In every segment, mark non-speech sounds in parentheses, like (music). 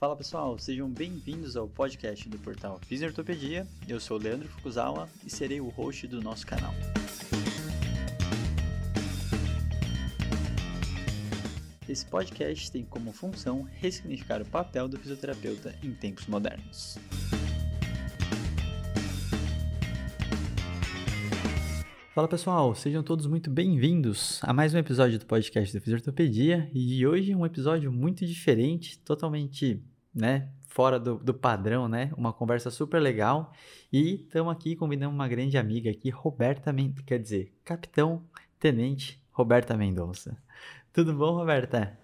Fala pessoal, sejam bem-vindos ao podcast do portal Fisiortopedia. Eu sou o Leandro Fukuzawa e serei o host do nosso canal. Esse podcast tem como função ressignificar o papel do fisioterapeuta em tempos modernos. Fala pessoal, sejam todos muito bem-vindos a mais um episódio do podcast da Fisiortopedia e hoje um episódio muito diferente, totalmente, né, fora do, do padrão, né, uma conversa super legal e estamos aqui convidando uma grande amiga aqui, Roberta, Men quer dizer, Capitão Tenente Roberta Mendonça. Tudo bom, Roberta?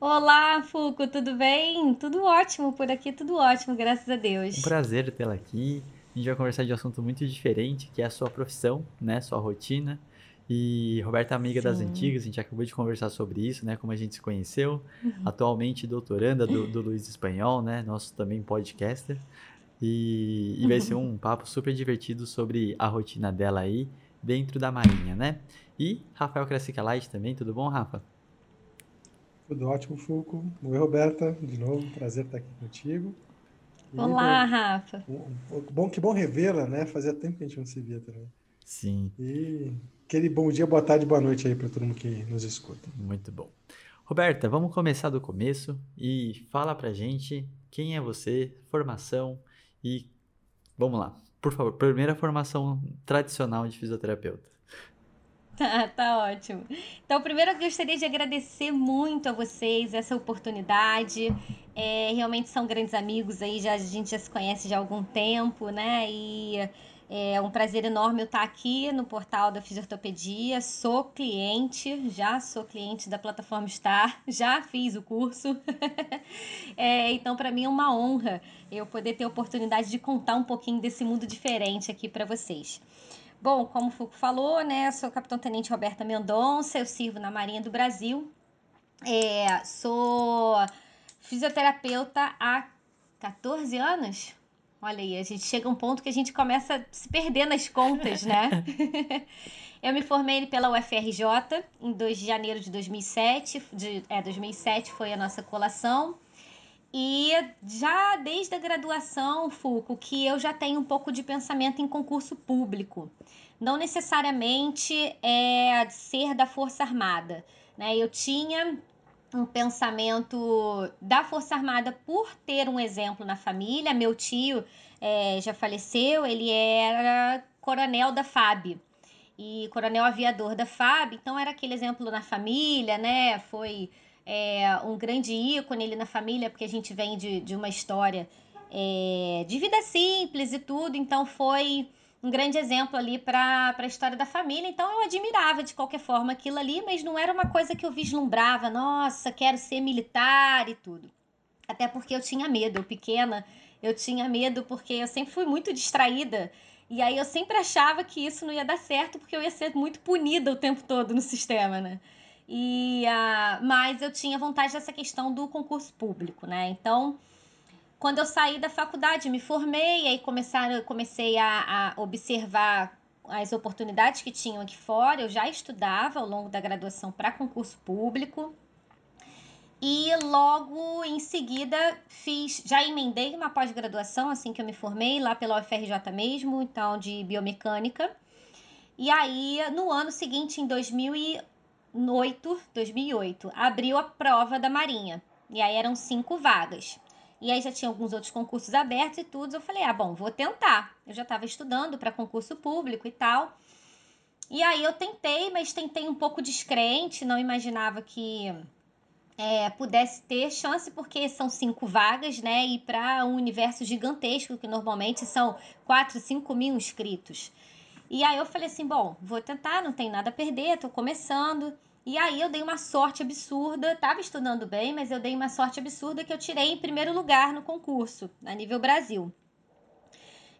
Olá, Fuco, tudo bem? Tudo ótimo por aqui, tudo ótimo, graças a Deus. Um prazer tê-la aqui. A gente vai conversar de um assunto muito diferente, que é a sua profissão, né, sua rotina. E Roberta é amiga Sim. das antigas, a gente acabou de conversar sobre isso, né, como a gente se conheceu. Uhum. Atualmente doutoranda do, do Luiz Espanhol, né, nosso também podcaster. E, e vai ser um (laughs) papo super divertido sobre a rotina dela aí dentro da Marinha, né? E Rafael Crassica Light também, tudo bom, Rafa? Tudo ótimo, Fulco. Oi, Roberta, de novo, prazer estar aqui contigo. E Olá, bom, Rafa. Bom, que bom revê-la, né? Fazia tempo que a gente não se via também. Sim. E aquele bom dia, boa tarde, boa noite aí para todo mundo que nos escuta. Muito bom. Roberta, vamos começar do começo e fala pra gente quem é você, formação e vamos lá. Por favor, primeira formação tradicional de fisioterapeuta. Tá, (laughs) tá ótimo. Então, primeiro eu gostaria de agradecer muito a vocês essa oportunidade. É, realmente são grandes amigos aí, já, a gente já se conhece já há algum tempo, né? E é um prazer enorme eu estar aqui no portal da Fisiortopedia. Sou cliente, já sou cliente da plataforma Star, (laughs) já fiz o curso. (laughs) é, então, para mim é uma honra eu poder ter a oportunidade de contar um pouquinho desse mundo diferente aqui para vocês. Bom, como o Fuco falou, né, sou capitão tenente Roberta Mendonça, eu sirvo na Marinha do Brasil. É, sou fisioterapeuta há 14 anos. Olha aí, a gente chega a um ponto que a gente começa a se perder nas contas, né? (laughs) eu me formei pela UFRJ em 2 de janeiro de 2007. De, é, 2007 foi a nossa colação. E já desde a graduação, Fuco, que eu já tenho um pouco de pensamento em concurso público. Não necessariamente é ser da Força Armada. Né? Eu tinha um pensamento da Força Armada por ter um exemplo na família. Meu tio é, já faleceu, ele era coronel da FAB e coronel aviador da FAB, então era aquele exemplo na família, né? Foi é, um grande ícone ali na família, porque a gente vem de, de uma história é, de vida simples e tudo, então foi um grande exemplo ali para a história da família. Então eu admirava de qualquer forma aquilo ali, mas não era uma coisa que eu vislumbrava, nossa, quero ser militar e tudo. Até porque eu tinha medo, eu pequena, eu tinha medo porque eu sempre fui muito distraída. E aí eu sempre achava que isso não ia dar certo porque eu ia ser muito punida o tempo todo no sistema, né? E, uh, mas eu tinha vontade dessa questão do concurso público, né? Então, quando eu saí da faculdade, me formei, aí começaram, comecei a, a observar as oportunidades que tinham aqui fora. Eu já estudava ao longo da graduação para concurso público. E logo em seguida fiz, já emendei uma pós-graduação assim que eu me formei lá pela UFRJ mesmo, então de biomecânica. E aí no ano seguinte, em 2000 2008, 2008, abriu a prova da Marinha. E aí eram cinco vagas. E aí já tinha alguns outros concursos abertos e tudo. Eu falei, ah, bom, vou tentar. Eu já estava estudando para concurso público e tal. E aí eu tentei, mas tentei um pouco descrente, não imaginava que é, pudesse ter chance, porque são cinco vagas, né? E para um universo gigantesco, que normalmente são 4, 5 mil inscritos. E aí eu falei assim, bom, vou tentar, não tem nada a perder, tô começando. E aí eu dei uma sorte absurda, tava estudando bem, mas eu dei uma sorte absurda que eu tirei em primeiro lugar no concurso, a nível Brasil.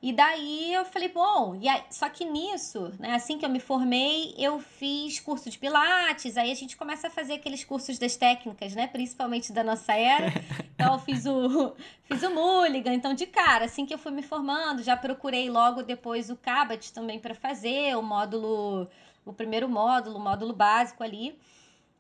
E daí eu falei, bom, e aí, só que nisso, né, assim que eu me formei, eu fiz curso de pilates, aí a gente começa a fazer aqueles cursos das técnicas, né, principalmente da nossa era. Então eu fiz o (laughs) fiz o Mulligan, então de cara, assim que eu fui me formando, já procurei logo depois o Cabot também para fazer, o módulo o primeiro módulo, o módulo básico ali.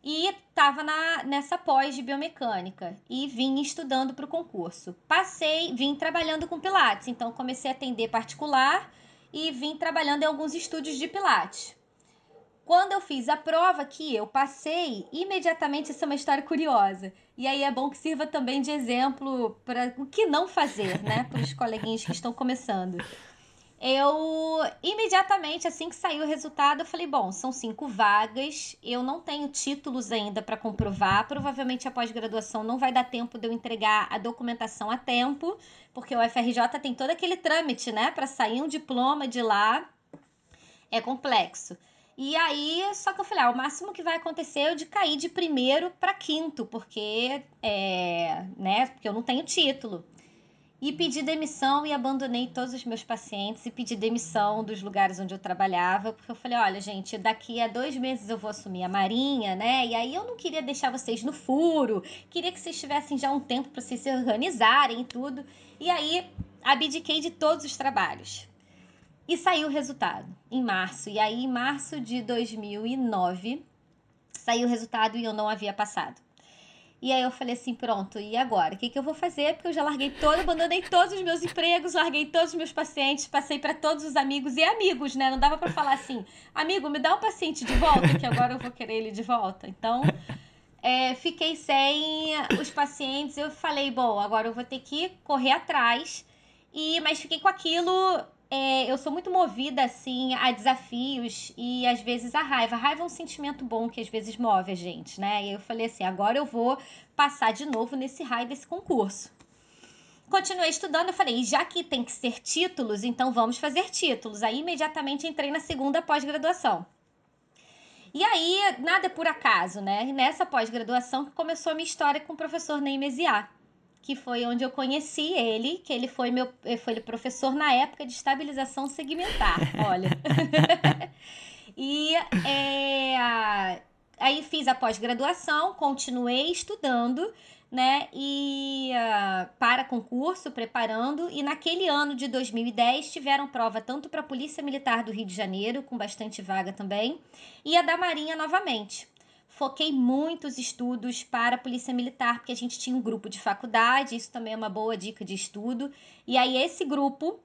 e estava nessa pós de biomecânica e vim estudando para o concurso. Passei, vim trabalhando com Pilates, então comecei a atender particular e vim trabalhando em alguns estúdios de Pilates. Quando eu fiz a prova que eu passei, imediatamente essa é uma história curiosa. E aí é bom que sirva também de exemplo para o que não fazer, né, para os coleguinhas que estão começando eu imediatamente, assim que saiu o resultado, eu falei: bom, são cinco vagas, eu não tenho títulos ainda para comprovar. Provavelmente a pós-graduação não vai dar tempo de eu entregar a documentação a tempo, porque o FRJ tem todo aquele trâmite, né, para sair um diploma de lá. É complexo. E aí, só que eu falei, ah, o máximo que vai acontecer é eu de cair de primeiro para quinto, porque é, né, porque eu não tenho título. E pedi demissão e abandonei todos os meus pacientes e pedi demissão dos lugares onde eu trabalhava, porque eu falei: olha, gente, daqui a dois meses eu vou assumir a Marinha, né? E aí eu não queria deixar vocês no furo, queria que vocês tivessem já um tempo para vocês se organizarem e tudo. E aí abdiquei de todos os trabalhos. E saiu o resultado em março. E aí, em março de 2009, saiu o resultado e eu não havia passado. E aí eu falei assim, pronto, e agora? O que, que eu vou fazer? Porque eu já larguei todo, abandonei todos os meus empregos, larguei todos os meus pacientes, passei para todos os amigos e amigos, né? Não dava para falar assim, amigo, me dá um paciente de volta, que agora eu vou querer ele de volta. Então, é, fiquei sem os pacientes. Eu falei, bom, agora eu vou ter que correr atrás. E, mas fiquei com aquilo é, eu sou muito movida, assim, a desafios e às vezes a raiva. A raiva é um sentimento bom que às vezes move a gente, né? E eu falei assim: agora eu vou passar de novo nesse raio desse concurso. Continuei estudando, eu falei, já que tem que ser títulos, então vamos fazer títulos. Aí imediatamente entrei na segunda pós-graduação. E aí, nada é por acaso, né? Nessa pós-graduação começou a minha história com o professor Neymesiá que foi onde eu conheci ele, que ele foi meu foi professor na época de estabilização segmentar, (laughs) olha. (laughs) e é, aí fiz a pós-graduação, continuei estudando, né? E uh, para concurso, preparando, e naquele ano de 2010 tiveram prova tanto para a Polícia Militar do Rio de Janeiro, com bastante vaga também, e a da Marinha novamente foquei muitos estudos para a Polícia Militar, porque a gente tinha um grupo de faculdade, isso também é uma boa dica de estudo. E aí, esse grupo,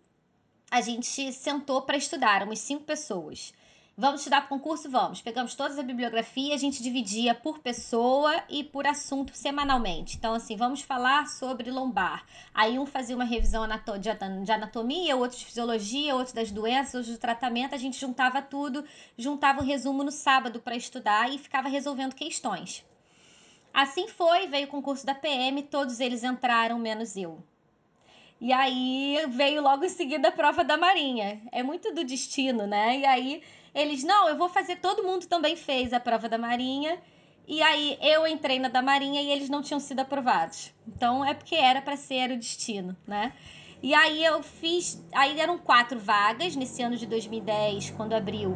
a gente sentou para estudar, umas cinco pessoas. Vamos estudar para concurso? Vamos. Pegamos toda a bibliografia, a gente dividia por pessoa e por assunto semanalmente. Então, assim, vamos falar sobre lombar. Aí um fazia uma revisão de anatomia, outro de fisiologia, outro das doenças, outro do tratamento. A gente juntava tudo, juntava o um resumo no sábado para estudar e ficava resolvendo questões. Assim foi, veio o concurso da PM, todos eles entraram, menos eu. E aí veio logo em seguida a prova da Marinha. É muito do destino, né? E aí eles, não, eu vou fazer, todo mundo também fez a prova da Marinha. E aí eu entrei na da Marinha e eles não tinham sido aprovados. Então é porque era para ser o destino, né? E aí eu fiz, aí eram quatro vagas nesse ano de 2010, quando abriu.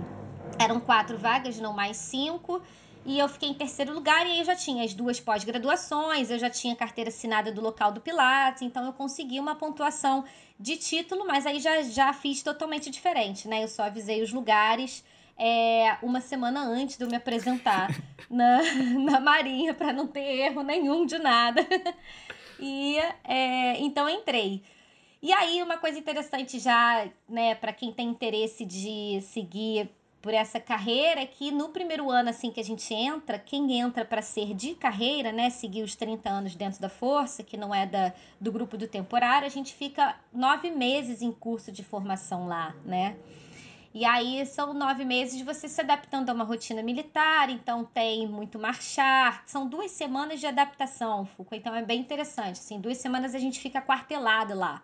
Eram quatro vagas, não mais cinco. E eu fiquei em terceiro lugar e aí eu já tinha as duas pós-graduações, eu já tinha carteira assinada do local do Pilates, então eu consegui uma pontuação de título, mas aí já, já fiz totalmente diferente, né? Eu só avisei os lugares é, uma semana antes de eu me apresentar (laughs) na, na Marinha para não ter erro nenhum de nada. (laughs) e é, então entrei. E aí, uma coisa interessante já, né, para quem tem interesse de seguir por essa carreira que no primeiro ano assim que a gente entra, quem entra para ser de carreira, né, seguir os 30 anos dentro da força, que não é da, do grupo do temporário, a gente fica nove meses em curso de formação lá, né? E aí são nove meses de você se adaptando a uma rotina militar, então tem muito marchar, são duas semanas de adaptação, Foucault, então é bem interessante, assim, duas semanas a gente fica quartelado lá.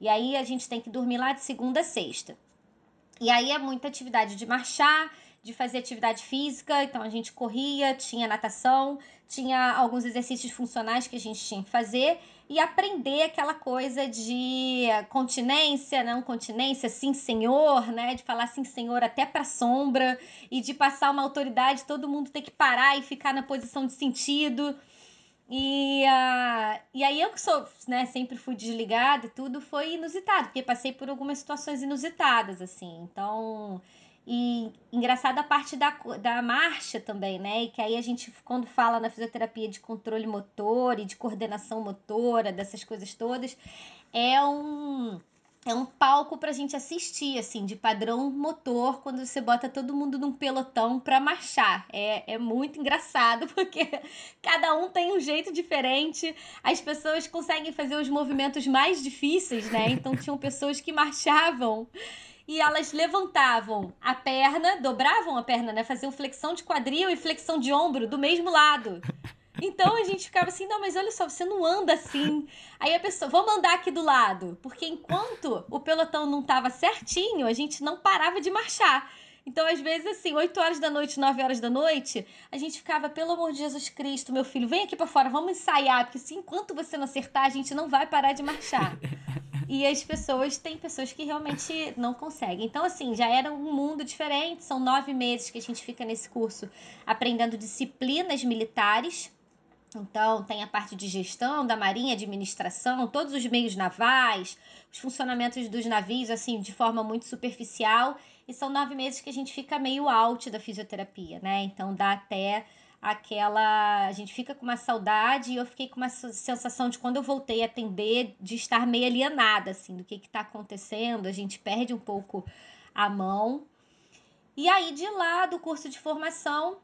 E aí a gente tem que dormir lá de segunda a sexta. E aí é muita atividade de marchar, de fazer atividade física, então a gente corria, tinha natação, tinha alguns exercícios funcionais que a gente tinha que fazer e aprender aquela coisa de continência, não continência, sim senhor, né, de falar sim senhor até para sombra e de passar uma autoridade, todo mundo tem que parar e ficar na posição de sentido. E, uh, e aí eu que sou, né, sempre fui desligada e tudo, foi inusitado, porque passei por algumas situações inusitadas, assim. Então, E engraçada a parte da, da marcha também, né? E que aí a gente, quando fala na fisioterapia de controle motor e de coordenação motora, dessas coisas todas, é um é um palco pra gente assistir, assim, de padrão motor, quando você bota todo mundo num pelotão pra marchar. É, é muito engraçado, (laughs) porque cada um tem um jeito diferente, as pessoas conseguem fazer os movimentos mais difíceis, né? Então tinham pessoas que marchavam e elas levantavam a perna, dobravam a perna, né? Faziam flexão de quadril e flexão de ombro do mesmo lado. Então a gente ficava assim, não, mas olha só, você não anda assim. Aí a pessoa, vamos andar aqui do lado. Porque enquanto o pelotão não tava certinho, a gente não parava de marchar. Então, às vezes, assim, 8 horas da noite, 9 horas da noite, a gente ficava, pelo amor de Jesus Cristo, meu filho, vem aqui para fora, vamos ensaiar, porque assim, enquanto você não acertar, a gente não vai parar de marchar. E as pessoas, tem pessoas que realmente não conseguem. Então, assim, já era um mundo diferente. São nove meses que a gente fica nesse curso aprendendo disciplinas militares então, tem a parte de gestão da marinha, administração, todos os meios navais, os funcionamentos dos navios, assim, de forma muito superficial. E são nove meses que a gente fica meio out da fisioterapia, né? Então, dá até aquela. A gente fica com uma saudade e eu fiquei com uma sensação de quando eu voltei a atender, de estar meio alienada, assim, do que está acontecendo. A gente perde um pouco a mão. E aí, de lá do curso de formação,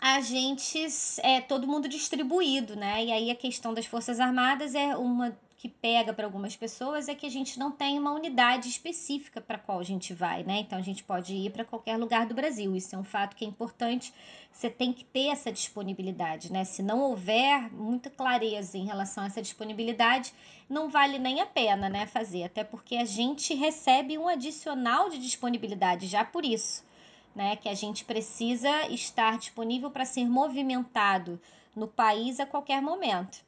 a gente é todo mundo distribuído, né? E aí a questão das Forças Armadas é uma que pega para algumas pessoas é que a gente não tem uma unidade específica para qual a gente vai, né? Então a gente pode ir para qualquer lugar do Brasil. Isso é um fato que é importante. Você tem que ter essa disponibilidade, né? Se não houver muita clareza em relação a essa disponibilidade, não vale nem a pena, né, fazer, até porque a gente recebe um adicional de disponibilidade já por isso né, que a gente precisa estar disponível para ser movimentado no país a qualquer momento.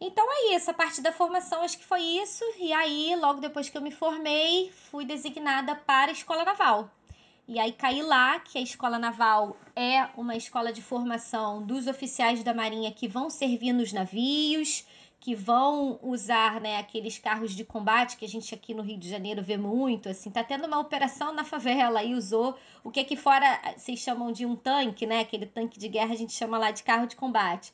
Então é isso, a parte da formação acho que foi isso. E aí, logo depois que eu me formei, fui designada para a Escola Naval. E aí caí lá, que a Escola Naval é uma escola de formação dos oficiais da Marinha que vão servir nos navios, que vão usar né, aqueles carros de combate que a gente aqui no Rio de Janeiro vê muito, assim, tá tendo uma operação na favela e usou o que aqui fora vocês chamam de um tanque, né? Aquele tanque de guerra a gente chama lá de carro de combate.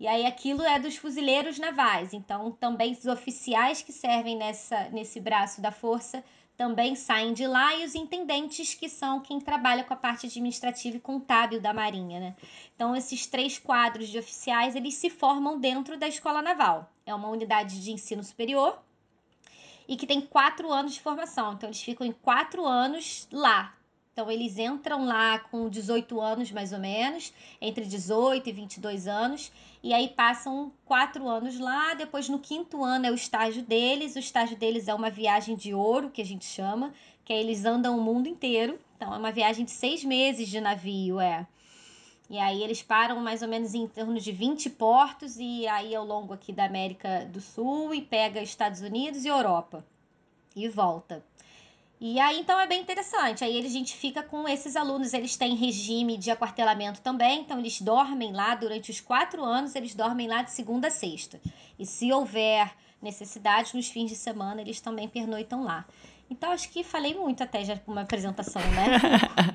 E aí aquilo é dos fuzileiros navais, então também os oficiais que servem nessa, nesse braço da força também saem de lá e os intendentes que são quem trabalha com a parte administrativa e contábil da Marinha, né? Então esses três quadros de oficiais eles se formam dentro da Escola Naval. É uma unidade de ensino superior e que tem quatro anos de formação. Então eles ficam em quatro anos lá, então, eles entram lá com 18 anos, mais ou menos, entre 18 e 22 anos, e aí passam quatro anos lá. Depois, no quinto ano, é o estágio deles. O estágio deles é uma viagem de ouro, que a gente chama, que eles andam o mundo inteiro. Então, é uma viagem de seis meses de navio, é. E aí eles param mais ou menos em torno de 20 portos e aí ao longo aqui da América do Sul e pega Estados Unidos e Europa e volta. E aí, então, é bem interessante. Aí a gente fica com esses alunos, eles têm regime de aquartelamento também, então eles dormem lá durante os quatro anos, eles dormem lá de segunda a sexta. E se houver necessidade, nos fins de semana, eles também pernoitam lá. Então, acho que falei muito até já com uma apresentação, né?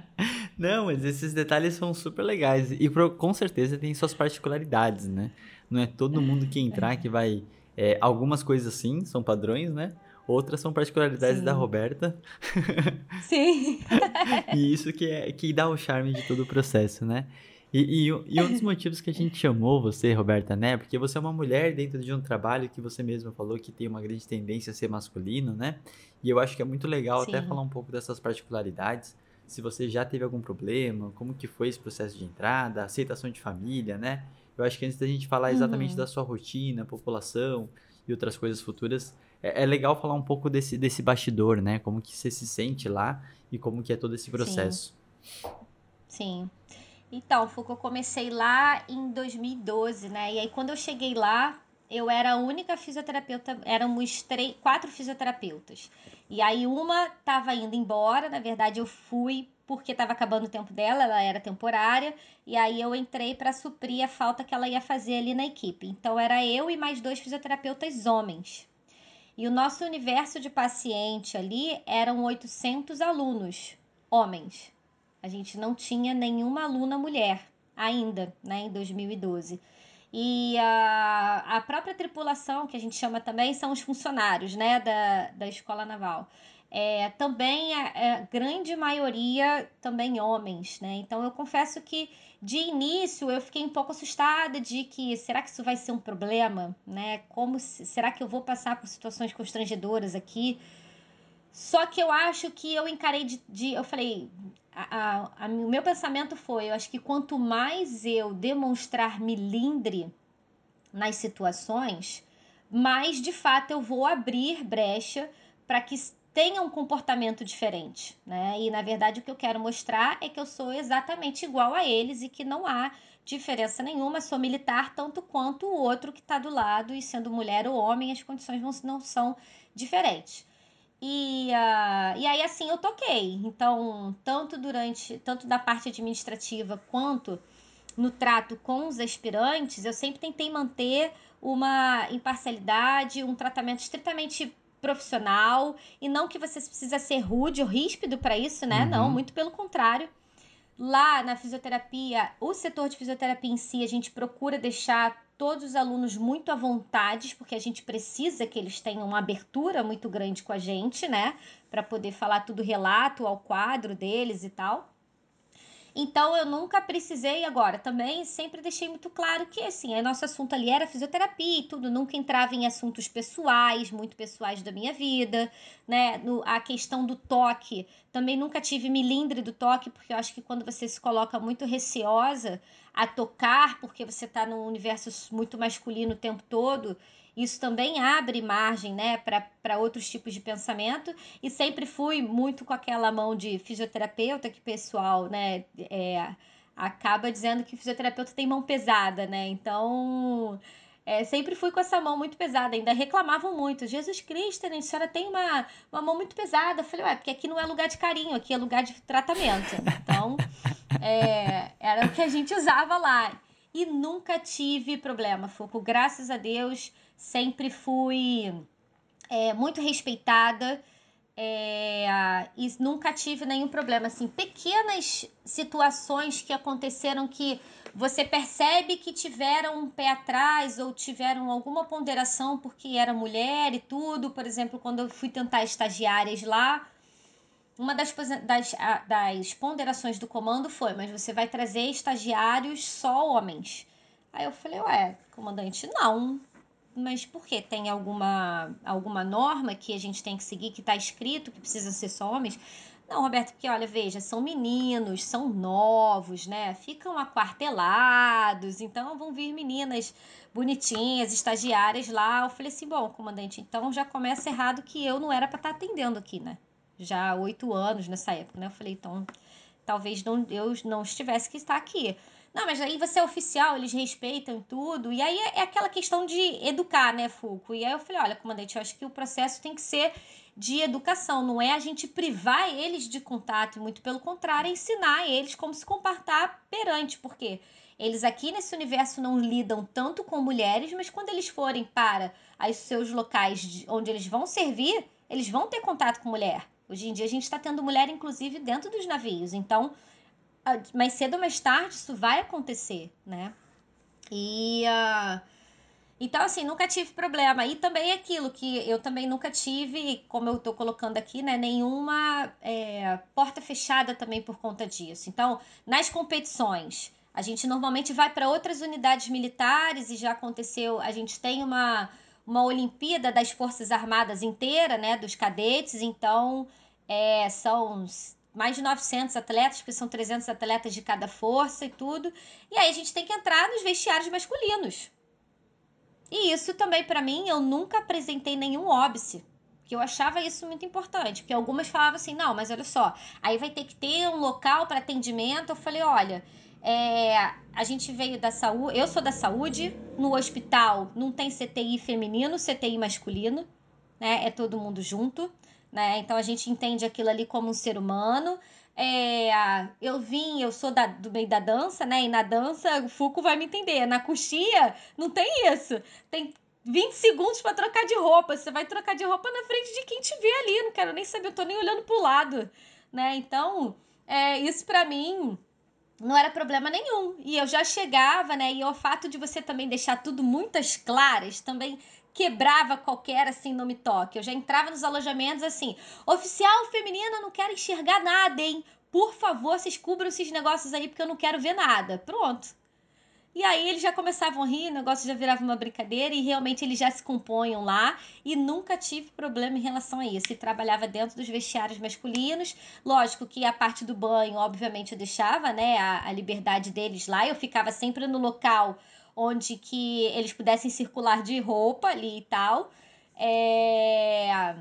(laughs) Não, mas esses detalhes são super legais. E com certeza tem suas particularidades, né? Não é todo mundo que entrar que vai. É, algumas coisas sim, são padrões, né? Outras são particularidades Sim. da Roberta. (laughs) Sim. (laughs) e isso que, é, que dá o charme de todo o processo, né? E, e, e, um dos motivos que a gente chamou você, Roberta, né? Porque você é uma mulher dentro de um trabalho que você mesma falou que tem uma grande tendência a ser masculino, né? E eu acho que é muito legal Sim. até falar um pouco dessas particularidades. Se você já teve algum problema, como que foi esse processo de entrada, aceitação de família, né? Eu acho que antes da gente falar exatamente uhum. da sua rotina, população e outras coisas futuras, é, é, legal falar um pouco desse, desse bastidor, né? Como que você se sente lá e como que é todo esse processo. Sim. Sim. Então, que eu comecei lá em 2012, né? E aí, quando eu cheguei lá, eu era a única fisioterapeuta, éramos três, quatro fisioterapeutas. E aí, uma estava indo embora, na verdade, eu fui porque estava acabando o tempo dela, ela era temporária, e aí eu entrei para suprir a falta que ela ia fazer ali na equipe. Então, era eu e mais dois fisioterapeutas homens. E o nosso universo de paciente ali eram 800 alunos. homens. A gente não tinha nenhuma aluna mulher ainda, né, em 2012. E a, a própria tripulação, que a gente chama também, são os funcionários né, da, da escola naval. É, também a, é, grande maioria também homens, né? Então eu confesso que de início eu fiquei um pouco assustada de que será que isso vai ser um problema, né? Como será que eu vou passar por situações constrangedoras aqui? Só que eu acho que eu encarei de, de eu falei, a, a, a, o meu pensamento foi, eu acho que quanto mais eu demonstrar milindre nas situações, mais de fato eu vou abrir brecha para que tenha um comportamento diferente, né? E na verdade o que eu quero mostrar é que eu sou exatamente igual a eles e que não há diferença nenhuma, sou militar tanto quanto o outro que está do lado e sendo mulher ou homem as condições não, não são diferentes. E, uh, e aí assim eu toquei. Então, tanto durante, tanto da parte administrativa quanto no trato com os aspirantes, eu sempre tentei manter uma imparcialidade, um tratamento estritamente profissional e não que você precisa ser rude ou ríspido para isso, né? Uhum. Não, muito pelo contrário. Lá na fisioterapia, o setor de fisioterapia em si, a gente procura deixar todos os alunos muito à vontade, porque a gente precisa que eles tenham uma abertura muito grande com a gente, né? Para poder falar tudo relato ao quadro deles e tal. Então eu nunca precisei agora. Também sempre deixei muito claro que assim, o nosso assunto ali era fisioterapia e tudo, nunca entrava em assuntos pessoais, muito pessoais da minha vida, né? No, a questão do toque, também nunca tive milindre do toque, porque eu acho que quando você se coloca muito receosa a tocar, porque você está num universo muito masculino o tempo todo, isso também abre margem né, para outros tipos de pensamento. E sempre fui muito com aquela mão de fisioterapeuta que pessoal né, é, acaba dizendo que fisioterapeuta tem mão pesada, né? Então. É, sempre fui com essa mão muito pesada, ainda reclamavam muito. Jesus Cristo, né, a senhora tem uma, uma mão muito pesada. Eu falei, ué, porque aqui não é lugar de carinho, aqui é lugar de tratamento. Então, é, era o que a gente usava lá. E nunca tive problema, Fuco. Graças a Deus, sempre fui é, muito respeitada é, e nunca tive nenhum problema. Assim, pequenas situações que aconteceram que você percebe que tiveram um pé atrás ou tiveram alguma ponderação porque era mulher e tudo. Por exemplo, quando eu fui tentar estagiárias lá, uma das, das, das ponderações do comando foi: mas você vai trazer estagiários só homens. Aí eu falei, ué, comandante, não mas por que? Tem alguma, alguma norma que a gente tem que seguir, que está escrito que precisam ser só homens? Não, Roberto, porque olha, veja, são meninos, são novos, né? Ficam aquartelados, então vão vir meninas bonitinhas, estagiárias lá. Eu falei assim: bom, comandante, então já começa errado que eu não era para estar tá atendendo aqui, né? Já há oito anos nessa época, né? Eu falei, então talvez não, eu não estivesse que estar aqui. Não, mas aí você é oficial, eles respeitam tudo. E aí é, é aquela questão de educar, né, Fulco? E aí eu falei, olha, comandante, eu acho que o processo tem que ser de educação, não é a gente privar eles de contato, muito pelo contrário, é ensinar eles como se comportar perante, porque eles aqui nesse universo não lidam tanto com mulheres, mas quando eles forem para os seus locais onde eles vão servir, eles vão ter contato com mulher. Hoje em dia a gente está tendo mulher, inclusive, dentro dos navios. Então, mais cedo ou mais tarde isso vai acontecer, né? E uh, então assim, nunca tive problema. E também é aquilo que eu também nunca tive, como eu tô colocando aqui, né, nenhuma é, porta fechada também por conta disso. Então, nas competições, a gente normalmente vai para outras unidades militares e já aconteceu, a gente tem uma uma Olimpíada das Forças Armadas inteira, né, dos cadetes, então é, são mais de 900 atletas, porque são 300 atletas de cada força e tudo. E aí a gente tem que entrar nos vestiários masculinos. E isso também, para mim, eu nunca apresentei nenhum óbice. Que eu achava isso muito importante. Porque algumas falavam assim: não, mas olha só, aí vai ter que ter um local para atendimento. Eu falei: olha, é, a gente veio da saúde, eu sou da saúde, no hospital não tem CTI feminino, CTI masculino, né? É todo mundo junto né? Então a gente entende aquilo ali como um ser humano. É, eu vim, eu sou da, do meio da dança, né? E na dança o Fuco vai me entender. Na coxia não tem isso. Tem 20 segundos para trocar de roupa. Você vai trocar de roupa na frente de quem te vê ali. Não quero nem saber, eu tô nem olhando pro lado. né? Então, é, isso para mim não era problema nenhum. E eu já chegava, né? E o fato de você também deixar tudo muitas claras também quebrava qualquer assim no me toque. Eu já entrava nos alojamentos assim: oficial feminina, não quero enxergar nada, hein? Por favor, vocês cubram esses negócios aí porque eu não quero ver nada. Pronto. E aí eles já começavam a rir, o negócio já virava uma brincadeira e realmente eles já se componham lá e nunca tive problema em relação a isso. E trabalhava dentro dos vestiários masculinos. Lógico que a parte do banho, obviamente, eu deixava, né, a, a liberdade deles lá. Eu ficava sempre no local onde que eles pudessem circular de roupa ali e tal. É...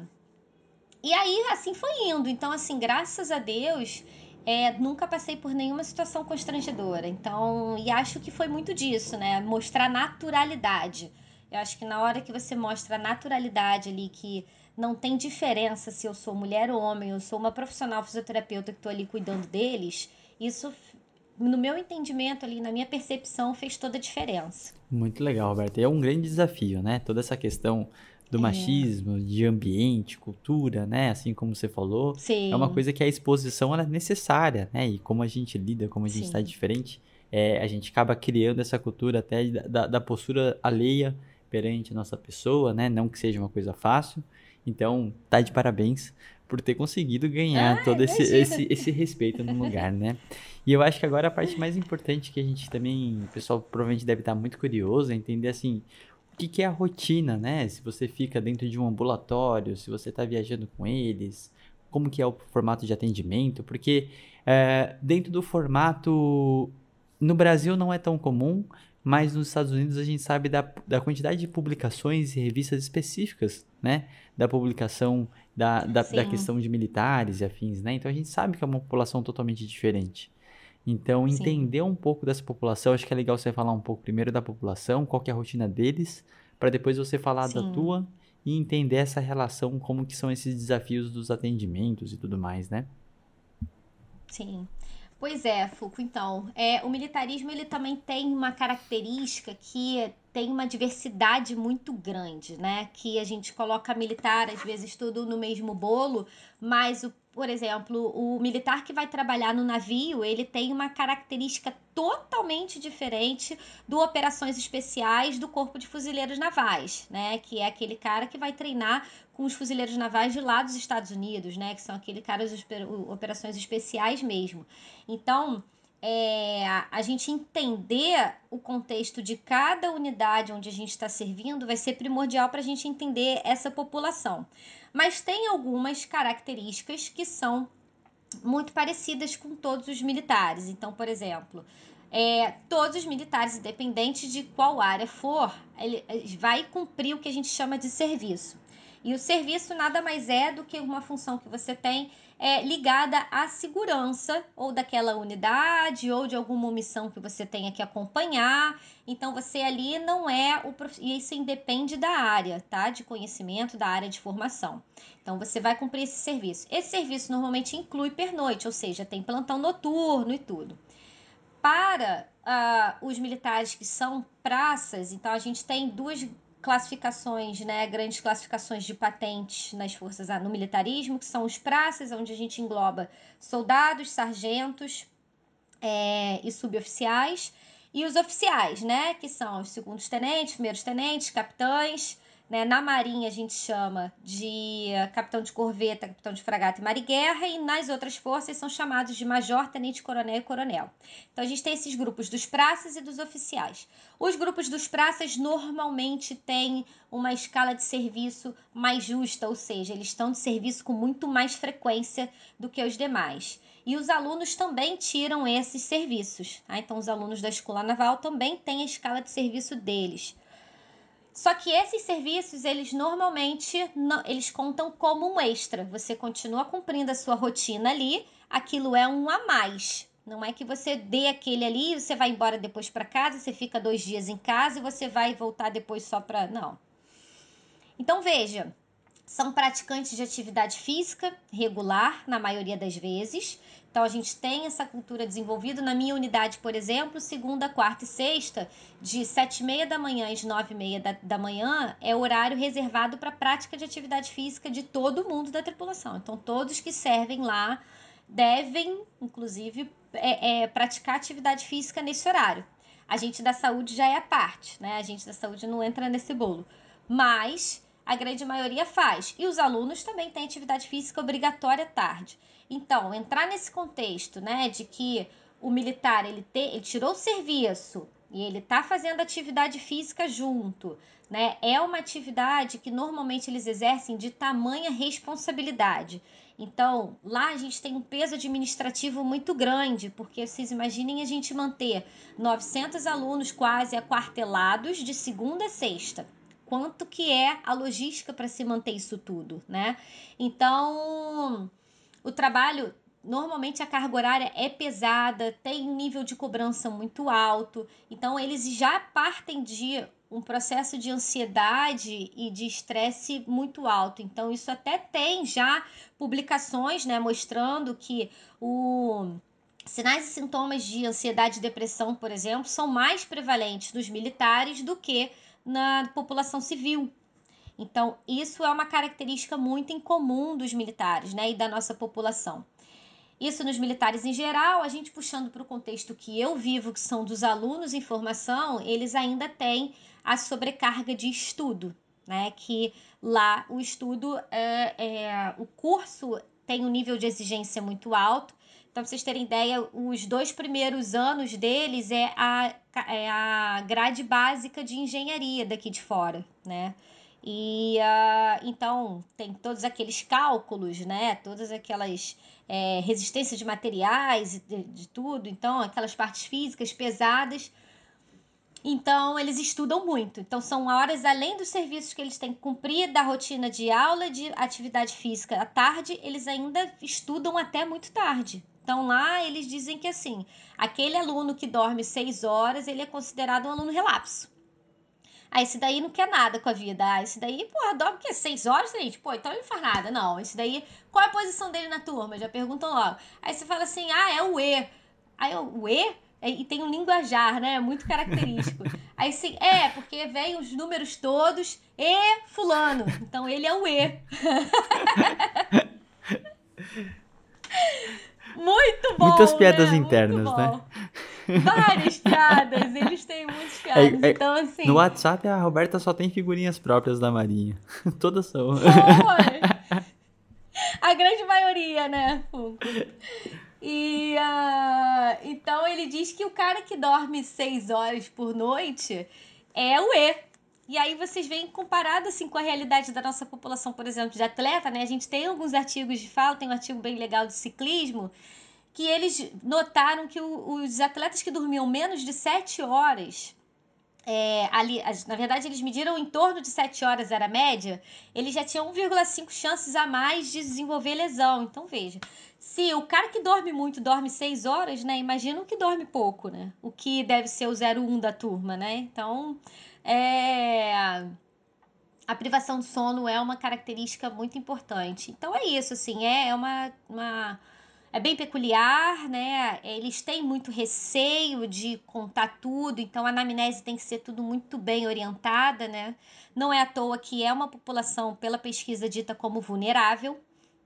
E aí, assim foi indo. Então, assim, graças a Deus, é, nunca passei por nenhuma situação constrangedora. Então, e acho que foi muito disso, né? Mostrar naturalidade. Eu acho que na hora que você mostra a naturalidade ali, que não tem diferença se eu sou mulher ou homem, eu sou uma profissional fisioterapeuta que estou ali cuidando deles, isso, no meu entendimento ali, na minha percepção, fez toda a diferença. Muito legal, Roberta. E é um grande desafio, né? Toda essa questão do é. machismo, de ambiente, cultura, né? Assim como você falou. Sim. É uma coisa que a exposição é necessária, né? E como a gente lida, como a gente está diferente, é, a gente acaba criando essa cultura até da, da postura alheia perante a nossa pessoa, né? Não que seja uma coisa fácil. Então, tá de parabéns por ter conseguido ganhar ah, todo esse, esse, esse respeito no lugar, né? E eu acho que agora a parte mais importante que a gente também, o pessoal provavelmente deve estar muito curioso, é entender assim, que, que é a rotina, né? Se você fica dentro de um ambulatório, se você está viajando com eles, como que é o formato de atendimento, porque é, dentro do formato no Brasil não é tão comum, mas nos Estados Unidos a gente sabe da, da quantidade de publicações e revistas específicas, né? Da publicação da, da, da questão de militares e afins, né? Então a gente sabe que é uma população totalmente diferente. Então, entender Sim. um pouco dessa população, acho que é legal você falar um pouco primeiro da população, qual é a rotina deles, para depois você falar Sim. da tua e entender essa relação, como que são esses desafios dos atendimentos e tudo mais, né? Sim. Pois é, Fuco, então, é, o militarismo ele também tem uma característica que tem uma diversidade muito grande, né? Que a gente coloca militar, às vezes, tudo no mesmo bolo, mas o por exemplo, o militar que vai trabalhar no navio, ele tem uma característica totalmente diferente do operações especiais do Corpo de Fuzileiros Navais, né? Que é aquele cara que vai treinar com os fuzileiros navais de lá dos Estados Unidos, né? Que são aquele cara de operações especiais mesmo. Então, é, a gente entender o contexto de cada unidade onde a gente está servindo vai ser primordial para a gente entender essa população. Mas tem algumas características que são muito parecidas com todos os militares. Então, por exemplo, é, todos os militares, independente de qual área for, ele vai cumprir o que a gente chama de serviço. E o serviço nada mais é do que uma função que você tem é, ligada à segurança ou daquela unidade ou de alguma missão que você tenha que acompanhar. Então você ali não é o e isso independe da área, tá? De conhecimento, da área de formação. Então você vai cumprir esse serviço. Esse serviço normalmente inclui pernoite, ou seja, tem plantão noturno e tudo. Para uh, os militares que são praças, então a gente tem duas classificações, né, grandes classificações de patentes nas forças no militarismo, que são os praças, onde a gente engloba soldados, sargentos é, e suboficiais, e os oficiais, né, que são os segundos tenentes, primeiros tenentes, capitães, né? Na Marinha a gente chama de eh, capitão de corveta, capitão de fragata e mariguerra, e nas outras forças são chamados de major, tenente coronel e coronel. Então a gente tem esses grupos dos praças e dos oficiais. Os grupos dos praças normalmente têm uma escala de serviço mais justa, ou seja, eles estão de serviço com muito mais frequência do que os demais. E os alunos também tiram esses serviços. Tá? Então, os alunos da Escola Naval também têm a escala de serviço deles. Só que esses serviços, eles normalmente não, eles contam como um extra. Você continua cumprindo a sua rotina ali, aquilo é um a mais. Não é que você dê aquele ali, você vai embora depois para casa, você fica dois dias em casa e você vai voltar depois só para. Não. Então veja, são praticantes de atividade física regular, na maioria das vezes. Então, a gente tem essa cultura desenvolvida. Na minha unidade, por exemplo, segunda, quarta e sexta, de sete e meia da manhã às nove e meia da, da manhã, é horário reservado para prática de atividade física de todo mundo da tripulação. Então, todos que servem lá devem, inclusive, é, é, praticar atividade física nesse horário. A gente da saúde já é a parte, né? A gente da saúde não entra nesse bolo. Mas a grande maioria faz. E os alunos também têm atividade física obrigatória tarde. Então, entrar nesse contexto, né, de que o militar ele, te, ele tirou o serviço e ele está fazendo atividade física junto, né? É uma atividade que normalmente eles exercem de tamanha responsabilidade. Então, lá a gente tem um peso administrativo muito grande, porque vocês imaginem a gente manter 900 alunos quase aquartelados de segunda a sexta. Quanto que é a logística para se manter isso tudo, né? Então, o trabalho normalmente a carga horária é pesada, tem nível de cobrança muito alto, então eles já partem de um processo de ansiedade e de estresse muito alto. Então isso até tem já publicações, né, mostrando que o sinais e sintomas de ansiedade e depressão, por exemplo, são mais prevalentes nos militares do que na população civil. Então, isso é uma característica muito incomum dos militares, né, e da nossa população. Isso nos militares em geral, a gente puxando para o contexto que eu vivo, que são dos alunos em formação, eles ainda têm a sobrecarga de estudo, né? Que lá o estudo, é, é, o curso tem um nível de exigência muito alto. Então, para vocês terem ideia, os dois primeiros anos deles é a, é a grade básica de engenharia daqui de fora, né? E uh, então tem todos aqueles cálculos, né? Todas aquelas é, resistência de materiais, de, de tudo, então aquelas partes físicas pesadas. Então, eles estudam muito. Então, são horas além dos serviços que eles têm que cumprir da rotina de aula, de atividade física à tarde, eles ainda estudam até muito tarde. Então, lá eles dizem que assim, aquele aluno que dorme seis horas, ele é considerado um aluno relapso. Ah, esse daí não quer nada com a vida. Ah, esse daí, porra, dorme o quê? Seis horas, gente? Pô, então ele não faz nada. Não, esse daí, qual é a posição dele na turma? Já perguntam logo. Aí você fala assim, ah, é o E. Aí eu, o E? E tem um linguajar, né? Muito característico. (laughs) Aí sim, é, porque vem os números todos, E fulano. Então ele é o E. (laughs) Muito bom. Muitas piadas né? internas, né? Várias piadas, eles têm muitas (laughs) é, piadas. É, é, então, assim. No WhatsApp, a Roberta só tem figurinhas próprias da Marinha. (laughs) Todas são. a grande maioria, né? E uh, então ele diz que o cara que dorme seis horas por noite é o E. E aí vocês veem comparado assim com a realidade da nossa população, por exemplo, de atleta, né? A gente tem alguns artigos de fala, tem um artigo bem legal de ciclismo, que eles notaram que o, os atletas que dormiam menos de 7 horas, é, ali, na verdade eles mediram em torno de 7 horas era a média, eles já tinham 1,5 chances a mais de desenvolver lesão. Então veja, se o cara que dorme muito dorme 6 horas, né? Imagina o que dorme pouco, né? O que deve ser o 01 da turma, né? Então, é, a privação de sono é uma característica muito importante. Então é isso, assim, é, é uma, uma é bem peculiar, né? Eles têm muito receio de contar tudo, então a anamnese tem que ser tudo muito bem orientada, né? Não é à toa que é uma população, pela pesquisa, dita como vulnerável,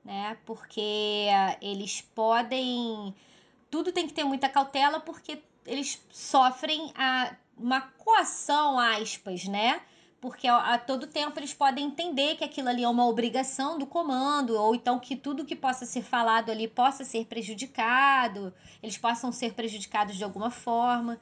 né? Porque eles podem. Tudo tem que ter muita cautela, porque eles sofrem a uma coação, aspas, né? Porque a, a, todo tempo eles podem entender que aquilo ali é uma obrigação do comando, ou então que tudo que possa ser falado ali possa ser prejudicado, eles possam ser prejudicados de alguma forma.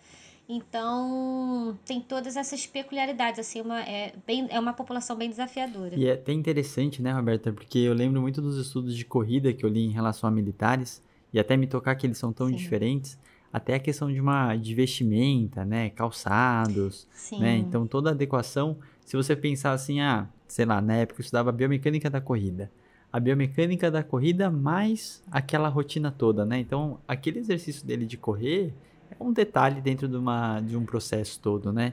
Então, tem todas essas peculiaridades, assim, uma, é, bem, é uma população bem desafiadora. E é até interessante, né, Roberta, porque eu lembro muito dos estudos de corrida que eu li em relação a militares, e até me tocar que eles são tão Sim. diferentes, até a questão de uma de vestimenta, né, calçados, né? Sim. né? Então toda a adequação, se você pensar assim, ah, sei lá, na época eu estudava biomecânica da corrida. A biomecânica da corrida mais aquela rotina toda, né? Então, aquele exercício dele de correr é um detalhe dentro de, uma, de um processo todo, né?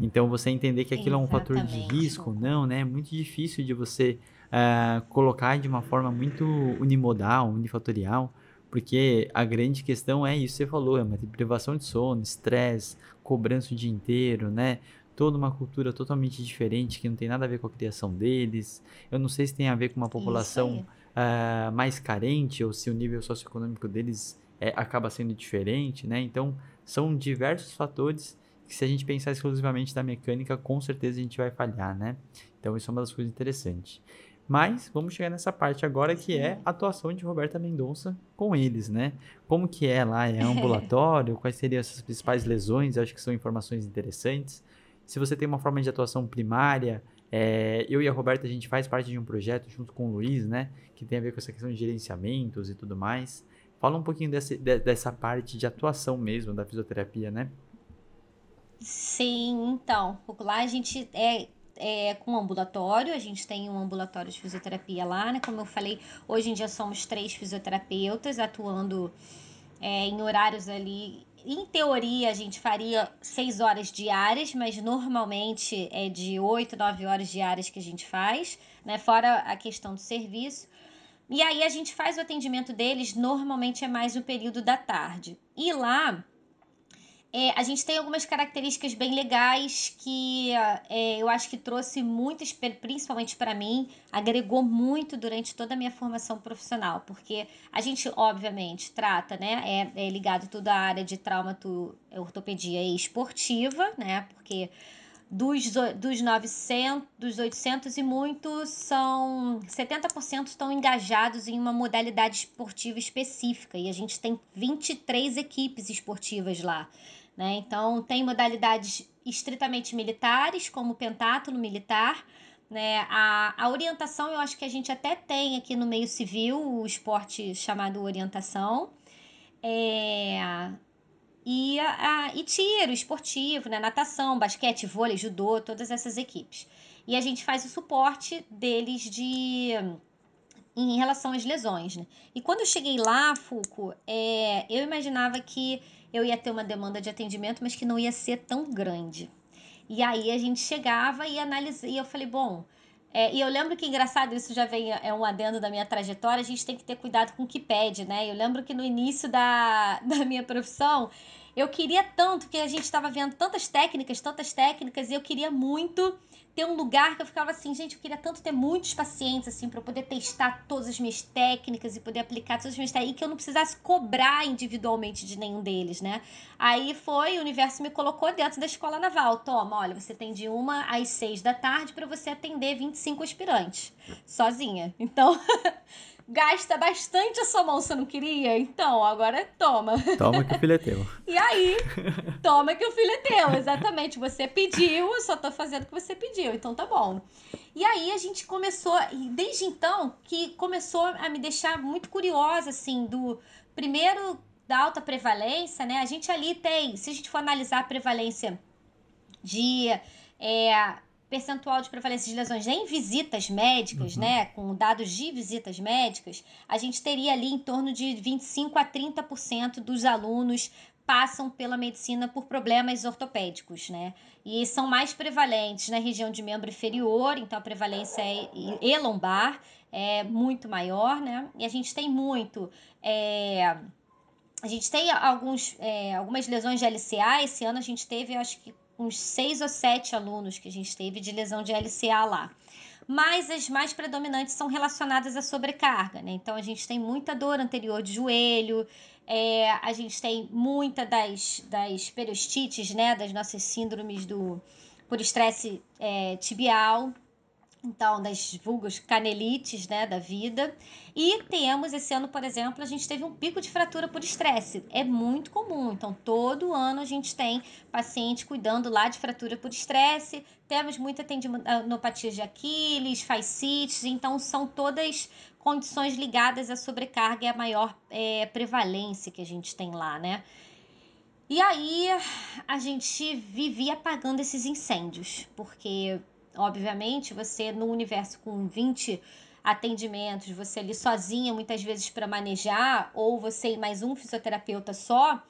Então, você entender que aquilo Exatamente. é um fator de risco ou não, né? É muito difícil de você uh, colocar de uma forma muito unimodal, unifatorial, porque a grande questão é isso que você falou, é uma privação de sono, estresse, cobrança o dia inteiro, né? Toda uma cultura totalmente diferente que não tem nada a ver com a criação deles. Eu não sei se tem a ver com uma população uh, mais carente ou se o nível socioeconômico deles é, acaba sendo diferente, né? Então, são diversos fatores que se a gente pensar exclusivamente da mecânica, com certeza a gente vai falhar, né? Então, isso é uma das coisas interessantes. Mas vamos chegar nessa parte agora que é a atuação de Roberta Mendonça com eles, né? Como que é lá? É ambulatório? (laughs) Quais seriam essas principais lesões? Eu acho que são informações interessantes. Se você tem uma forma de atuação primária, é, eu e a Roberta a gente faz parte de um projeto junto com o Luiz, né? Que tem a ver com essa questão de gerenciamentos e tudo mais. Fala um pouquinho desse, de, dessa parte de atuação mesmo da fisioterapia, né? Sim, então, lá a gente é é, com ambulatório, a gente tem um ambulatório de fisioterapia lá, né? Como eu falei, hoje em dia somos três fisioterapeutas atuando é, em horários ali. Em teoria, a gente faria seis horas diárias, mas normalmente é de oito, nove horas diárias que a gente faz, né? Fora a questão do serviço. E aí a gente faz o atendimento deles, normalmente é mais o período da tarde. E lá é, a gente tem algumas características bem legais que é, eu acho que trouxe muitas, principalmente para mim, agregou muito durante toda a minha formação profissional, porque a gente, obviamente, trata, né, é, é ligado tudo à área de traumato, ortopedia e esportiva, né, porque dos, dos 900, dos 800 e muitos são 70% estão engajados em uma modalidade esportiva específica e a gente tem 23 equipes esportivas lá. Né? Então, tem modalidades estritamente militares, como o pentátulo militar. Né? A, a orientação, eu acho que a gente até tem aqui no meio civil o esporte chamado orientação. É, e, a, e tiro esportivo, né? natação, basquete, vôlei, judô, todas essas equipes. E a gente faz o suporte deles de em relação às lesões. Né? E quando eu cheguei lá, Fuco, é, eu imaginava que eu ia ter uma demanda de atendimento, mas que não ia ser tão grande. E aí a gente chegava e analisava, e eu falei, bom, é, e eu lembro que engraçado, isso já vem, é um adendo da minha trajetória, a gente tem que ter cuidado com o que pede, né? Eu lembro que no início da, (laughs) da minha profissão, eu queria tanto que a gente estava vendo tantas técnicas, tantas técnicas, e eu queria muito ter um lugar que eu ficava assim, gente, eu queria tanto ter muitos pacientes, assim, para poder testar todas as minhas técnicas e poder aplicar todas as minhas técnicas, e que eu não precisasse cobrar individualmente de nenhum deles, né? Aí foi, o universo me colocou dentro da escola naval. Toma, olha, você tem de uma às seis da tarde para você atender 25 aspirantes, sozinha. Então. (laughs) gasta bastante a sua mão, você não queria? Então, agora toma. Toma que o filho é teu. (laughs) e aí, toma que o filho é teu, exatamente. Você pediu, eu só tô fazendo o que você pediu, então tá bom. E aí a gente começou, e desde então, que começou a me deixar muito curiosa, assim, do primeiro da alta prevalência, né? A gente ali tem, se a gente for analisar a prevalência de é, percentual de prevalência de lesões em visitas médicas, uhum. né, com dados de visitas médicas, a gente teria ali em torno de 25 a 30% dos alunos passam pela medicina por problemas ortopédicos, né? E são mais prevalentes na região de membro inferior, então a prevalência é, e lombar é muito maior, né? E a gente tem muito. É, a gente tem alguns, é, algumas lesões de LCA. Esse ano a gente teve, acho que uns seis ou sete alunos que a gente teve de lesão de LCA lá. Mas as mais predominantes são relacionadas à sobrecarga, né? Então a gente tem muita dor anterior de joelho, é, a gente tem muita das, das periostites, né? Das nossas síndromes do por estresse é, tibial então, das vulgas canelites, né, da vida. E temos, esse ano, por exemplo, a gente teve um pico de fratura por estresse. É muito comum. Então, todo ano a gente tem paciente cuidando lá de fratura por estresse. Temos muita tendinopatia de Aquiles, fascites. Então, são todas condições ligadas à sobrecarga e à maior é, prevalência que a gente tem lá, né? E aí, a gente vivia apagando esses incêndios, porque Obviamente, você no universo com 20 atendimentos, você ali sozinha, muitas vezes para manejar, ou você e mais um fisioterapeuta só,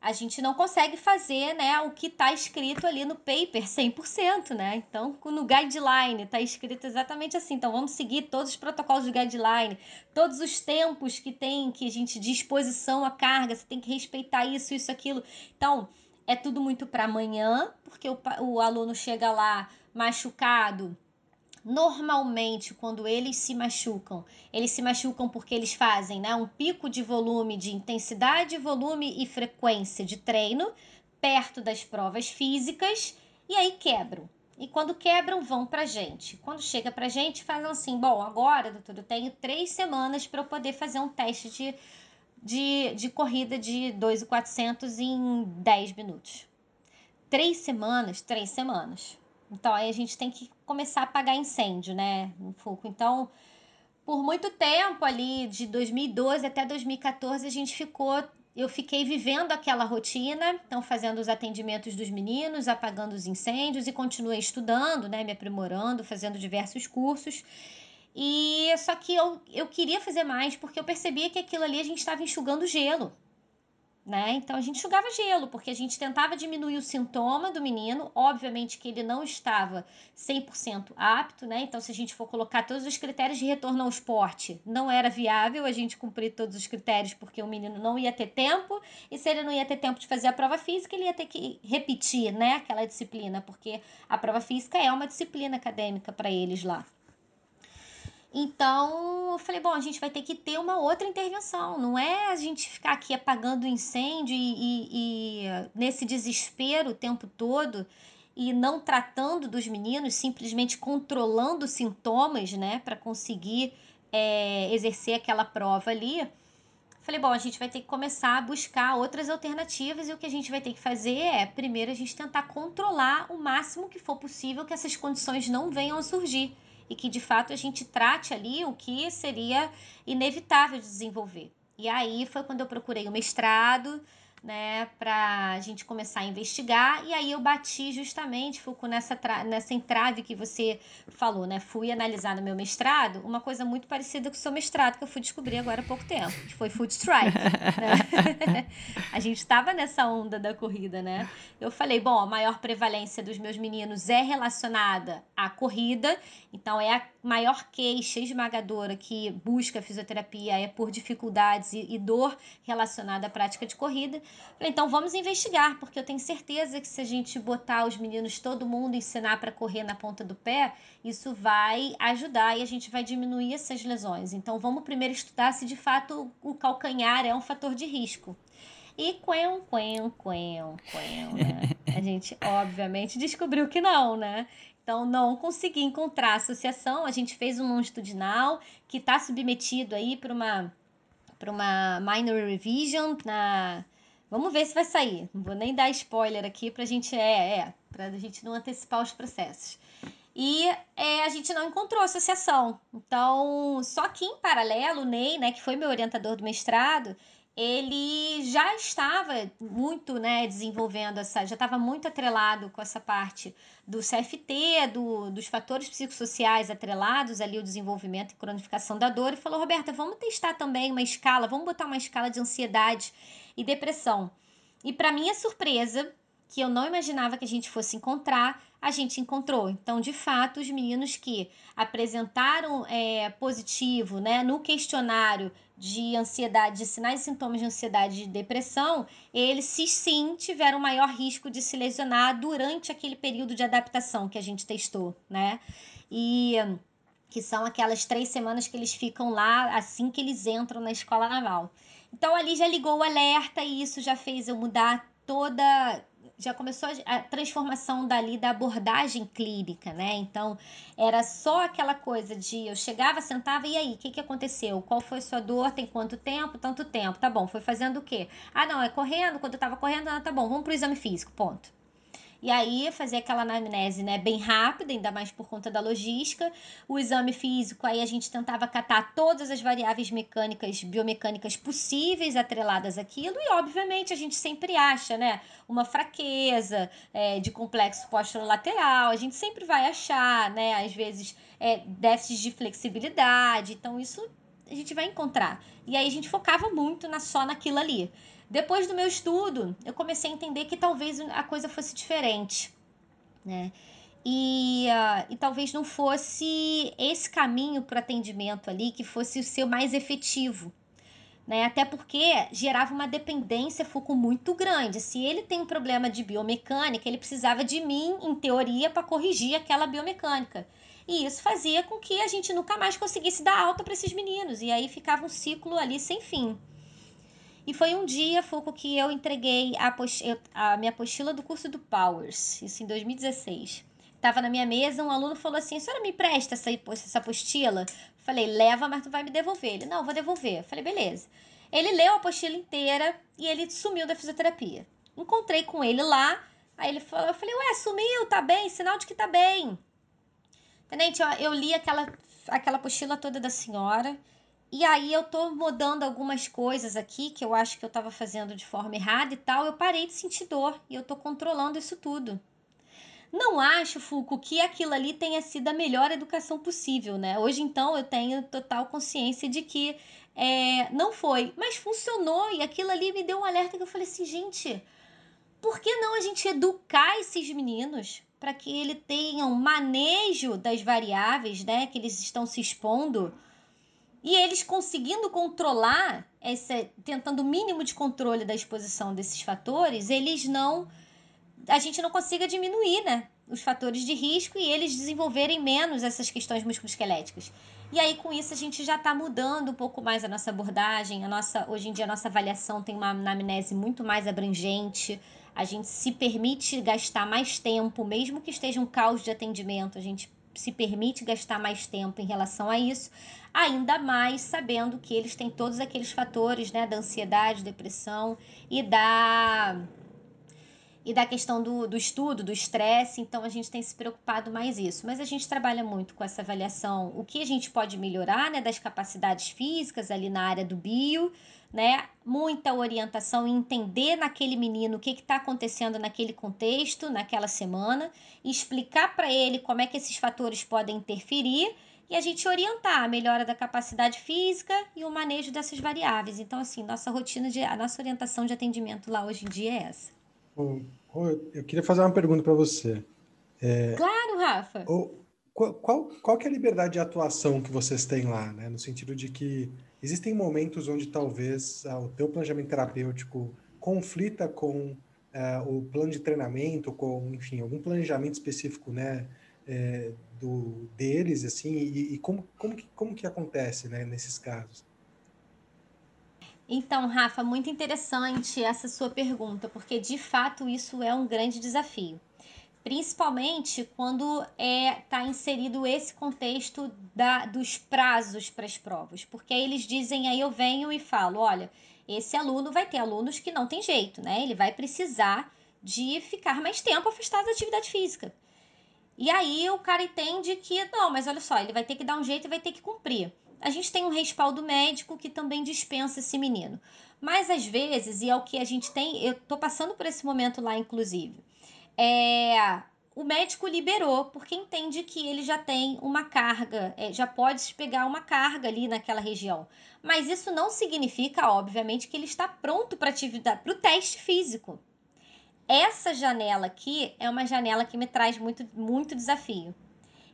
a gente não consegue fazer, né, o que está escrito ali no paper 100%, né? Então, no guideline está escrito exatamente assim. Então, vamos seguir todos os protocolos do guideline, todos os tempos que tem que a gente disposição à carga, você tem que respeitar isso, isso, aquilo. Então, é tudo muito para amanhã, porque o, o aluno chega lá machucado, Normalmente, quando eles se machucam, eles se machucam porque eles fazem né, um pico de volume, de intensidade, volume e frequência de treino perto das provas físicas e aí quebram. E quando quebram, vão pra gente. Quando chega pra gente, falam assim: bom, agora, doutor, eu tenho três semanas para eu poder fazer um teste de, de, de corrida de 2,400 em 10 minutos. Três semanas, três semanas. Então aí a gente tem que começar a apagar incêndio, né, no Fuco. Então, por muito tempo ali, de 2012 até 2014, a gente ficou, eu fiquei vivendo aquela rotina, então fazendo os atendimentos dos meninos, apagando os incêndios e continuei estudando, né, me aprimorando, fazendo diversos cursos. E só que eu, eu queria fazer mais porque eu percebia que aquilo ali a gente estava enxugando gelo né? Então a gente enxugava gelo, porque a gente tentava diminuir o sintoma do menino, obviamente que ele não estava 100% apto, né? Então se a gente for colocar todos os critérios de retorno ao esporte, não era viável a gente cumprir todos os critérios, porque o menino não ia ter tempo, e se ele não ia ter tempo de fazer a prova física, ele ia ter que repetir, né, aquela disciplina, porque a prova física é uma disciplina acadêmica para eles lá. Então, eu falei, bom, a gente vai ter que ter uma outra intervenção. Não é a gente ficar aqui apagando o incêndio e, e, e nesse desespero o tempo todo e não tratando dos meninos, simplesmente controlando sintomas, né, para conseguir é, exercer aquela prova ali. Falei, bom, a gente vai ter que começar a buscar outras alternativas e o que a gente vai ter que fazer é, primeiro, a gente tentar controlar o máximo que for possível que essas condições não venham a surgir e que de fato a gente trate ali o que seria inevitável de desenvolver. E aí foi quando eu procurei o mestrado, né, para a gente começar a investigar. E aí eu bati justamente, Foucault, nessa, nessa entrave que você falou, né? Fui analisar no meu mestrado uma coisa muito parecida com o seu mestrado, que eu fui descobrir agora há pouco tempo, que foi Food Strike. Né? (laughs) a gente estava nessa onda da corrida, né? Eu falei, bom, a maior prevalência dos meus meninos é relacionada à corrida, então é a maior queixa esmagadora que busca fisioterapia é por dificuldades e, e dor relacionada à prática de corrida. Falei, então vamos investigar, porque eu tenho certeza que se a gente botar os meninos, todo mundo, ensinar para correr na ponta do pé, isso vai ajudar e a gente vai diminuir essas lesões. Então vamos primeiro estudar se de fato o calcanhar é um fator de risco. E quen, quen, quen, quen, né? A gente obviamente descobriu que não, né? Então, não consegui encontrar associação. A gente fez um longitudinal que está submetido aí para uma, uma minor revision na Vamos ver se vai sair. Não vou nem dar spoiler aqui pra gente. É, é, pra gente não antecipar os processos. E é, a gente não encontrou associação. Então, só que em paralelo, o Ney, né, que foi meu orientador do mestrado, ele já estava muito né, desenvolvendo essa, já estava muito atrelado com essa parte do CFT, do, dos fatores psicossociais atrelados ali o desenvolvimento e cronificação da dor, e falou, Roberta, vamos testar também uma escala, vamos botar uma escala de ansiedade e depressão. E para minha surpresa, que eu não imaginava que a gente fosse encontrar, a gente encontrou. Então, de fato, os meninos que apresentaram é, positivo né, no questionário de ansiedade, de sinais e sintomas de ansiedade e de depressão, eles sim tiveram maior risco de se lesionar durante aquele período de adaptação que a gente testou, né? E que são aquelas três semanas que eles ficam lá assim que eles entram na escola naval. Então ali já ligou o alerta e isso já fez eu mudar toda já começou a transformação dali da abordagem clínica, né? Então, era só aquela coisa de eu chegava, sentava, e aí, o que, que aconteceu? Qual foi sua dor? Tem quanto tempo? Tanto tempo. Tá bom, foi fazendo o quê? Ah, não, é correndo. Quando eu tava correndo, ah, tá bom, vamos pro exame físico, ponto. E aí fazer aquela anamnese, né, bem rápida, ainda mais por conta da logística. O exame físico, aí a gente tentava catar todas as variáveis mecânicas, biomecânicas possíveis atreladas àquilo. E, obviamente, a gente sempre acha, né, uma fraqueza é, de complexo lateral A gente sempre vai achar, né, às vezes, é, déficits de flexibilidade. Então, isso a gente vai encontrar. E aí a gente focava muito na, só naquilo ali. Depois do meu estudo, eu comecei a entender que talvez a coisa fosse diferente, né? E, uh, e talvez não fosse esse caminho para atendimento ali que fosse o seu mais efetivo. Né? Até porque gerava uma dependência foco muito grande. Se ele tem um problema de biomecânica, ele precisava de mim, em teoria, para corrigir aquela biomecânica. E isso fazia com que a gente nunca mais conseguisse dar alta para esses meninos. E aí ficava um ciclo ali sem fim. E foi um dia, Foucault, que eu entreguei a, a minha apostila do curso do Powers, isso em 2016. Tava na minha mesa, um aluno falou assim: a senhora me presta essa, essa apostila? Falei, leva, mas tu vai me devolver. Ele, não, vou devolver. Falei, beleza. Ele leu a apostila inteira e ele sumiu da fisioterapia. Encontrei com ele lá, aí ele falou, eu falei, ué, sumiu, tá bem, sinal de que tá bem. Tenente, ó, eu li aquela, aquela apostila toda da senhora, e aí eu tô mudando algumas coisas aqui que eu acho que eu tava fazendo de forma errada e tal. Eu parei de sentir dor e eu tô controlando isso tudo. Não acho, Fulco, que aquilo ali tenha sido a melhor educação possível, né? Hoje, então, eu tenho total consciência de que é, não foi, mas funcionou e aquilo ali me deu um alerta que eu falei assim, gente, por que não a gente educar esses meninos para que eles tenham manejo das variáveis, né, que eles estão se expondo? E eles conseguindo controlar, essa, tentando o mínimo de controle da exposição desses fatores, eles não. A gente não consiga diminuir, né? Os fatores de risco e eles desenvolverem menos essas questões musculoesqueléticas. E aí, com isso, a gente já está mudando um pouco mais a nossa abordagem. A nossa, hoje em dia, a nossa avaliação tem uma anamnese muito mais abrangente. A gente se permite gastar mais tempo, mesmo que esteja um caos de atendimento, a gente se permite gastar mais tempo em relação a isso, ainda mais sabendo que eles têm todos aqueles fatores, né, da ansiedade, depressão e da e da questão do, do estudo, do estresse, então a gente tem se preocupado mais isso. Mas a gente trabalha muito com essa avaliação, o que a gente pode melhorar, né, das capacidades físicas ali na área do bio, né? Muita orientação entender naquele menino o que está acontecendo naquele contexto, naquela semana, explicar para ele como é que esses fatores podem interferir e a gente orientar a melhora da capacidade física e o manejo dessas variáveis. Então, assim, nossa rotina de a nossa orientação de atendimento lá hoje em dia é essa. Eu queria fazer uma pergunta para você. É, claro, Rafa. qual, qual, qual é a liberdade de atuação que vocês têm lá, né? No sentido de que existem momentos onde talvez ah, o teu planejamento terapêutico conflita com ah, o plano de treinamento, com, enfim, algum planejamento específico, né, é, do, deles, assim, e, e, como, como, que, como que acontece, né, nesses casos? Então, Rafa, muito interessante essa sua pergunta, porque de fato isso é um grande desafio principalmente quando está é, tá inserido esse contexto da, dos prazos para as provas, porque aí eles dizem, aí eu venho e falo, olha, esse aluno vai ter alunos que não tem jeito, né? Ele vai precisar de ficar mais tempo afastado da atividade física. E aí o cara entende que, não, mas olha só, ele vai ter que dar um jeito e vai ter que cumprir. A gente tem um respaldo médico que também dispensa esse menino. Mas às vezes, e é o que a gente tem, eu tô passando por esse momento lá, inclusive é, o médico liberou, porque entende que ele já tem uma carga, é, já pode pegar uma carga ali naquela região. Mas isso não significa, obviamente, que ele está pronto para atividade, para o teste físico. Essa janela aqui é uma janela que me traz muito, muito desafio.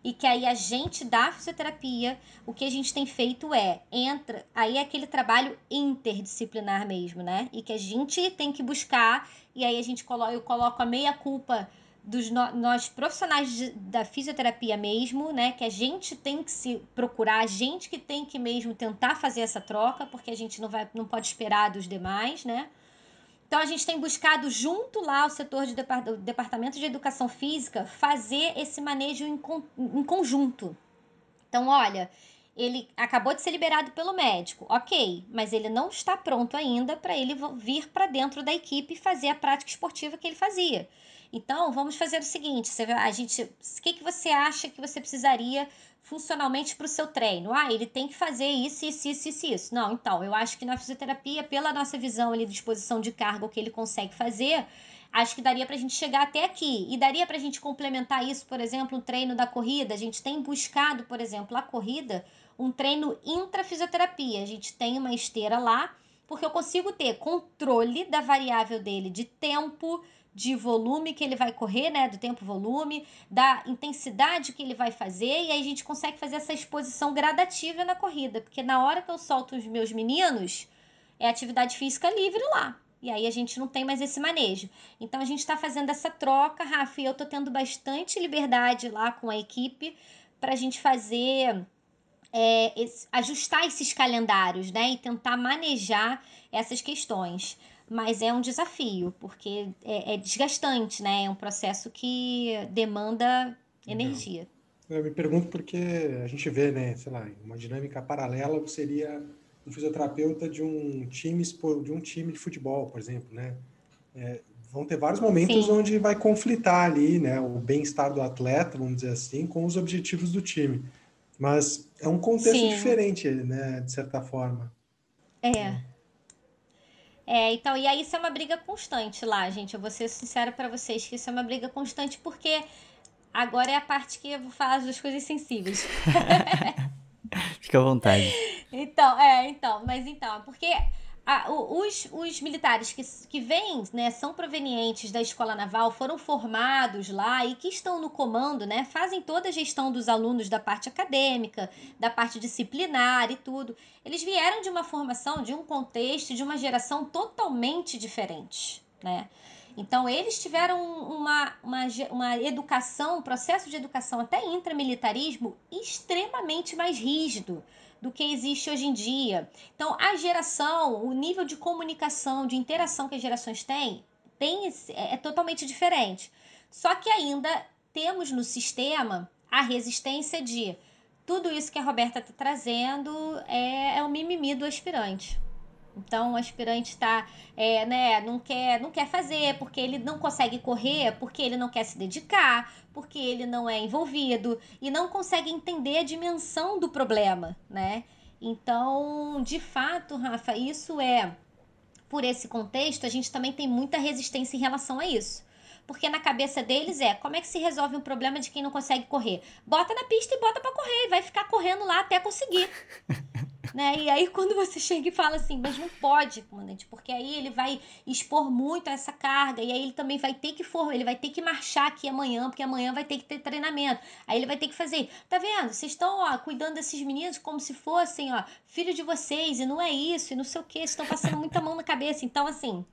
E que aí a gente da fisioterapia, o que a gente tem feito é, entra, aí é aquele trabalho interdisciplinar mesmo, né? E que a gente tem que buscar e aí a gente coloca, eu coloco a meia culpa dos no, nós profissionais de, da fisioterapia mesmo, né, que a gente tem que se procurar, a gente que tem que mesmo tentar fazer essa troca, porque a gente não vai não pode esperar dos demais, né? Então a gente tem buscado junto lá o setor de depart, departamento de educação física fazer esse manejo em conjunto. Então, olha, ele acabou de ser liberado pelo médico, ok, mas ele não está pronto ainda para ele vir para dentro da equipe e fazer a prática esportiva que ele fazia. Então, vamos fazer o seguinte: a gente, o que, que você acha que você precisaria funcionalmente para o seu treino? Ah, ele tem que fazer isso, isso, isso, isso, isso. Não, então, eu acho que na fisioterapia, pela nossa visão ali de disposição de carga, o que ele consegue fazer, acho que daria para a gente chegar até aqui. E daria para a gente complementar isso, por exemplo, um treino da corrida. A gente tem buscado, por exemplo, a corrida um treino intrafisioterapia. A gente tem uma esteira lá, porque eu consigo ter controle da variável dele de tempo, de volume que ele vai correr, né, do tempo volume, da intensidade que ele vai fazer, e aí a gente consegue fazer essa exposição gradativa na corrida, porque na hora que eu solto os meus meninos, é atividade física livre lá. E aí a gente não tem mais esse manejo. Então a gente está fazendo essa troca, Rafa, e eu estou tendo bastante liberdade lá com a equipe para a gente fazer é, esse, ajustar esses calendários, né? E tentar manejar essas questões. Mas é um desafio, porque é, é desgastante, né? É um processo que demanda energia. Eu me pergunto porque a gente vê, né, sei lá, uma dinâmica paralela seria um fisioterapeuta de um time de um time de futebol, por exemplo, né? É, vão ter vários momentos Sim. onde vai conflitar ali, né, o bem-estar do atleta, vamos dizer assim, com os objetivos do time. Mas é um contexto Sim. diferente, né, de certa forma. É. É, então, e aí isso é uma briga constante lá, gente. Eu vou ser sincera para vocês que isso é uma briga constante porque agora é a parte que eu vou falar das coisas sensíveis. (laughs) Fica à vontade. Então, é, então, mas então, porque a, os, os militares que, que vêm, né, são provenientes da escola naval, foram formados lá e que estão no comando, né, fazem toda a gestão dos alunos da parte acadêmica, da parte disciplinar e tudo. Eles vieram de uma formação, de um contexto, de uma geração totalmente diferente, né? Então, eles tiveram uma, uma, uma educação, um processo de educação até intramilitarismo extremamente mais rígido do que existe hoje em dia. Então, a geração, o nível de comunicação, de interação que as gerações têm, tem é, é totalmente diferente. Só que ainda temos no sistema a resistência de tudo isso que a Roberta está trazendo é, é o mimimi do aspirante. Então o aspirante está, é, né, não quer, não quer fazer porque ele não consegue correr, porque ele não quer se dedicar, porque ele não é envolvido e não consegue entender a dimensão do problema, né? Então, de fato, Rafa, isso é por esse contexto, a gente também tem muita resistência em relação a isso. Porque na cabeça deles é como é que se resolve um problema de quem não consegue correr? Bota na pista e bota para correr, e vai ficar correndo lá até conseguir. (laughs) né? E aí quando você chega e fala assim, mas não pode, comandante, porque aí ele vai expor muito essa carga e aí ele também vai ter que for, ele vai ter que marchar aqui amanhã, porque amanhã vai ter que ter treinamento. Aí ele vai ter que fazer, tá vendo? Vocês estão, ó, cuidando desses meninos como se fossem, ó, filho de vocês e não é isso e não sei o que, estão passando muita mão na cabeça. Então assim,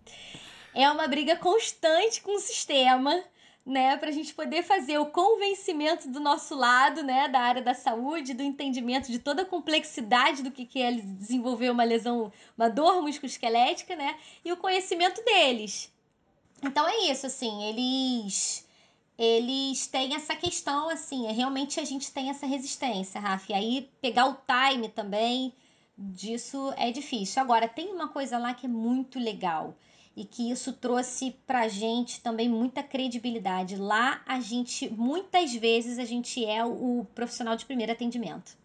é uma briga constante com o sistema, né, para a gente poder fazer o convencimento do nosso lado, né, da área da saúde, do entendimento de toda a complexidade do que, que é desenvolver uma lesão, uma dor musculoesquelética, né, e o conhecimento deles. Então é isso, assim, eles eles têm essa questão, assim, é, realmente a gente tem essa resistência, Rafa. E aí pegar o time também disso é difícil. Agora, tem uma coisa lá que é muito legal e que isso trouxe pra gente também muita credibilidade. Lá a gente, muitas vezes, a gente é o profissional de primeiro atendimento.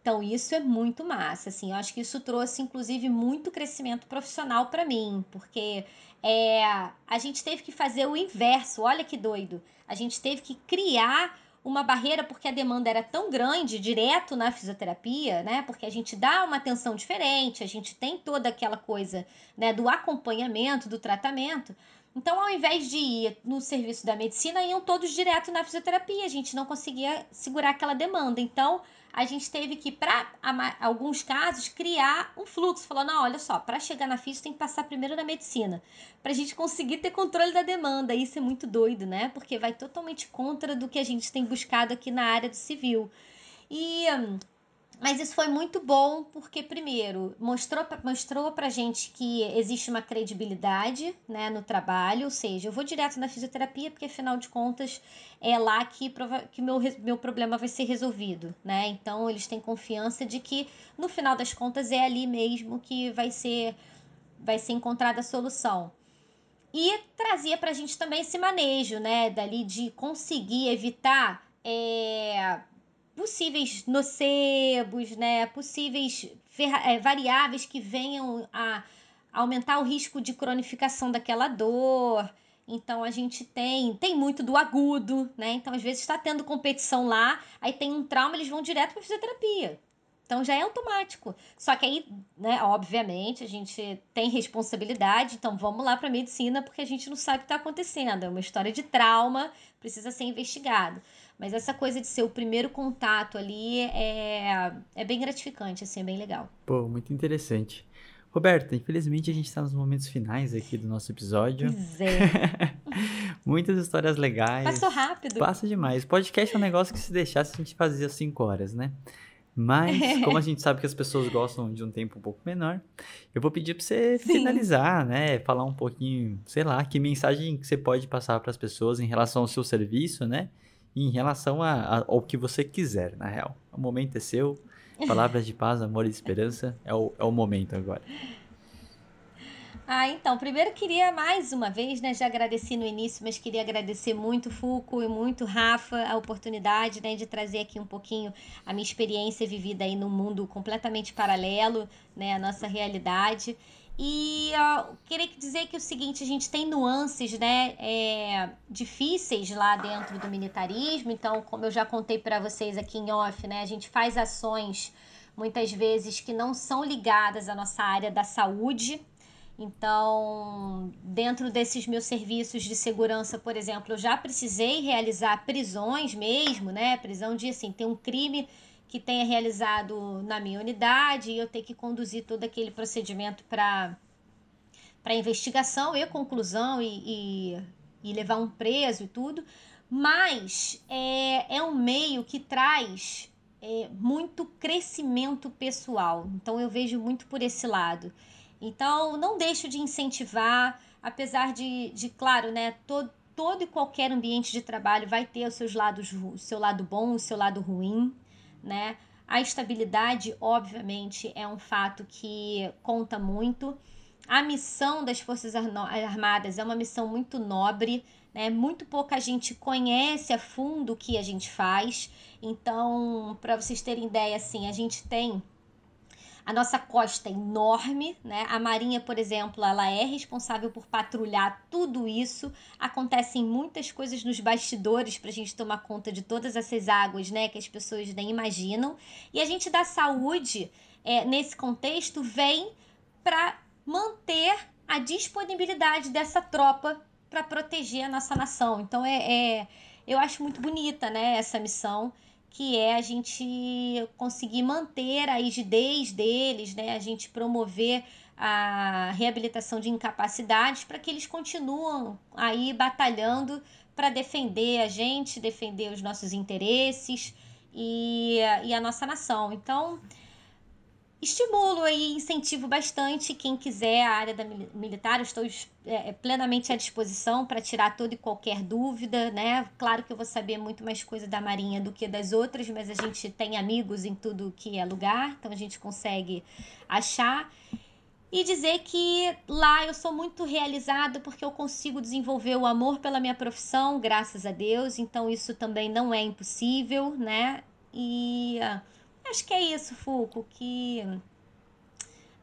Então isso é muito massa, assim, eu acho que isso trouxe inclusive muito crescimento profissional para mim, porque é, a gente teve que fazer o inverso, olha que doido. A gente teve que criar uma barreira porque a demanda era tão grande direto na fisioterapia, né? Porque a gente dá uma atenção diferente, a gente tem toda aquela coisa, né, do acompanhamento, do tratamento. Então, ao invés de ir no serviço da medicina, iam todos direto na fisioterapia. A gente não conseguia segurar aquela demanda. Então, a gente teve que, para alguns casos, criar um fluxo. Falou, não, olha só, para chegar na física tem que passar primeiro na medicina. Para a gente conseguir ter controle da demanda. Isso é muito doido, né? Porque vai totalmente contra do que a gente tem buscado aqui na área do civil. E... Mas isso foi muito bom porque, primeiro, mostrou, mostrou pra gente que existe uma credibilidade né, no trabalho, ou seja, eu vou direto na fisioterapia porque, afinal de contas, é lá que, que meu, meu problema vai ser resolvido. Né? Então, eles têm confiança de que, no final das contas, é ali mesmo que vai ser, vai ser encontrada a solução. E trazia pra gente também esse manejo, né? Dali de conseguir evitar. É, possíveis nocebos, né, possíveis é, variáveis que venham a aumentar o risco de cronificação daquela dor. Então a gente tem, tem muito do agudo, né? Então às vezes está tendo competição lá, aí tem um trauma, eles vão direto para fisioterapia. Então já é automático. Só que aí, né, obviamente, a gente tem responsabilidade, então vamos lá para medicina porque a gente não sabe o que está acontecendo. É uma história de trauma, precisa ser investigado. Mas essa coisa de ser o primeiro contato ali é, é bem gratificante, assim, é bem legal. Pô, muito interessante. Roberta, infelizmente a gente está nos momentos finais aqui do nosso episódio. Pois é. (laughs) Muitas histórias legais. Passou rápido. Passa demais. Podcast é um negócio que se deixasse a gente fazia cinco horas, né? Mas, (laughs) como a gente sabe que as pessoas gostam de um tempo um pouco menor, eu vou pedir para você Sim. finalizar, né? Falar um pouquinho, sei lá, que mensagem que você pode passar para as pessoas em relação ao seu serviço, né? Em relação a, a, ao que você quiser, na real. O momento é seu. (laughs) Palavras de paz, amor e esperança é o, é o momento agora. Ah, então, primeiro queria mais uma vez, né, já agradeci no início, mas queria agradecer muito Fuco e muito Rafa a oportunidade, né, de trazer aqui um pouquinho a minha experiência vivida aí num mundo completamente paralelo, né, a nossa realidade. E uh, queria dizer que o seguinte, a gente tem nuances, né, é, difíceis lá dentro do militarismo. Então, como eu já contei para vocês aqui em off, né, a gente faz ações muitas vezes que não são ligadas à nossa área da saúde, então, dentro desses meus serviços de segurança, por exemplo, eu já precisei realizar prisões mesmo, né? Prisão de assim, tem um crime que tenha realizado na minha unidade e eu ter que conduzir todo aquele procedimento para para investigação e conclusão e, e, e, levar um preso e tudo, mas é, é um meio que traz é, muito crescimento pessoal. Então eu vejo muito por esse lado. Então, não deixo de incentivar, apesar de, de claro, né, todo, todo e qualquer ambiente de trabalho vai ter os seus lados, o seu lado bom, o seu lado ruim, né? A estabilidade, obviamente, é um fato que conta muito. A missão das Forças Armadas é uma missão muito nobre, né? Muito pouca gente conhece a fundo o que a gente faz. Então, para vocês terem ideia, assim, a gente tem a nossa costa é enorme, né? A Marinha, por exemplo, ela é responsável por patrulhar tudo isso. Acontecem muitas coisas nos bastidores para a gente tomar conta de todas essas águas, né? Que as pessoas nem imaginam. E a gente da saúde, é, nesse contexto, vem para manter a disponibilidade dessa tropa para proteger a nossa nação. Então é, é, eu acho muito bonita, né? Essa missão que é a gente conseguir manter a rigidez deles, né? A gente promover a reabilitação de incapacidades para que eles continuem aí batalhando para defender a gente, defender os nossos interesses e, e a nossa nação. Então, estimulo e incentivo bastante quem quiser a área da militar. Eu estou é, é, plenamente à disposição para tirar toda e qualquer dúvida, né? Claro que eu vou saber muito mais coisa da Marinha do que das outras, mas a gente tem amigos em tudo que é lugar, então a gente consegue achar. E dizer que lá eu sou muito realizado porque eu consigo desenvolver o amor pela minha profissão, graças a Deus. Então isso também não é impossível, né? E uh, Acho que é isso, Fulco, que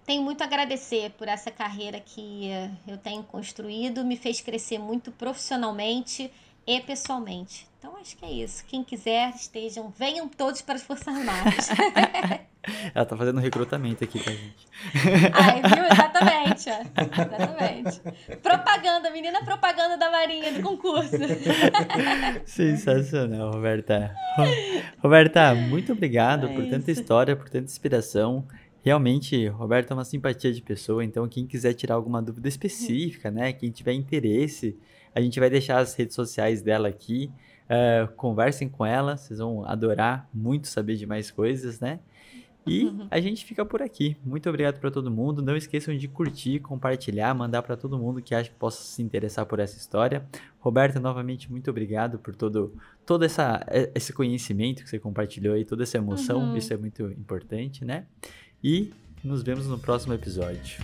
tenho muito a agradecer por essa carreira que eu tenho construído, me fez crescer muito profissionalmente e pessoalmente. Então acho que é isso. Quem quiser, estejam, venham todos para as Forças Armadas. (laughs) Ela tá fazendo recrutamento aqui pra gente. Ai, viu? Exatamente. Exatamente. Propaganda, menina propaganda da Marinha do concurso. (laughs) Sensacional, Roberta. Roberta, muito obrigado é por tanta história, por tanta inspiração. Realmente, Roberta é uma simpatia de pessoa, então quem quiser tirar alguma dúvida específica, né, quem tiver interesse, a gente vai deixar as redes sociais dela aqui. Uh, conversem com ela, vocês vão adorar muito saber de mais coisas, né? E (laughs) a gente fica por aqui. Muito obrigado para todo mundo. Não esqueçam de curtir, compartilhar, mandar para todo mundo que acha que possa se interessar por essa história. Roberta, novamente, muito obrigado por todo, todo essa, esse conhecimento que você compartilhou e toda essa emoção. Uhum. Isso é muito importante, né? E nos vemos no próximo episódio.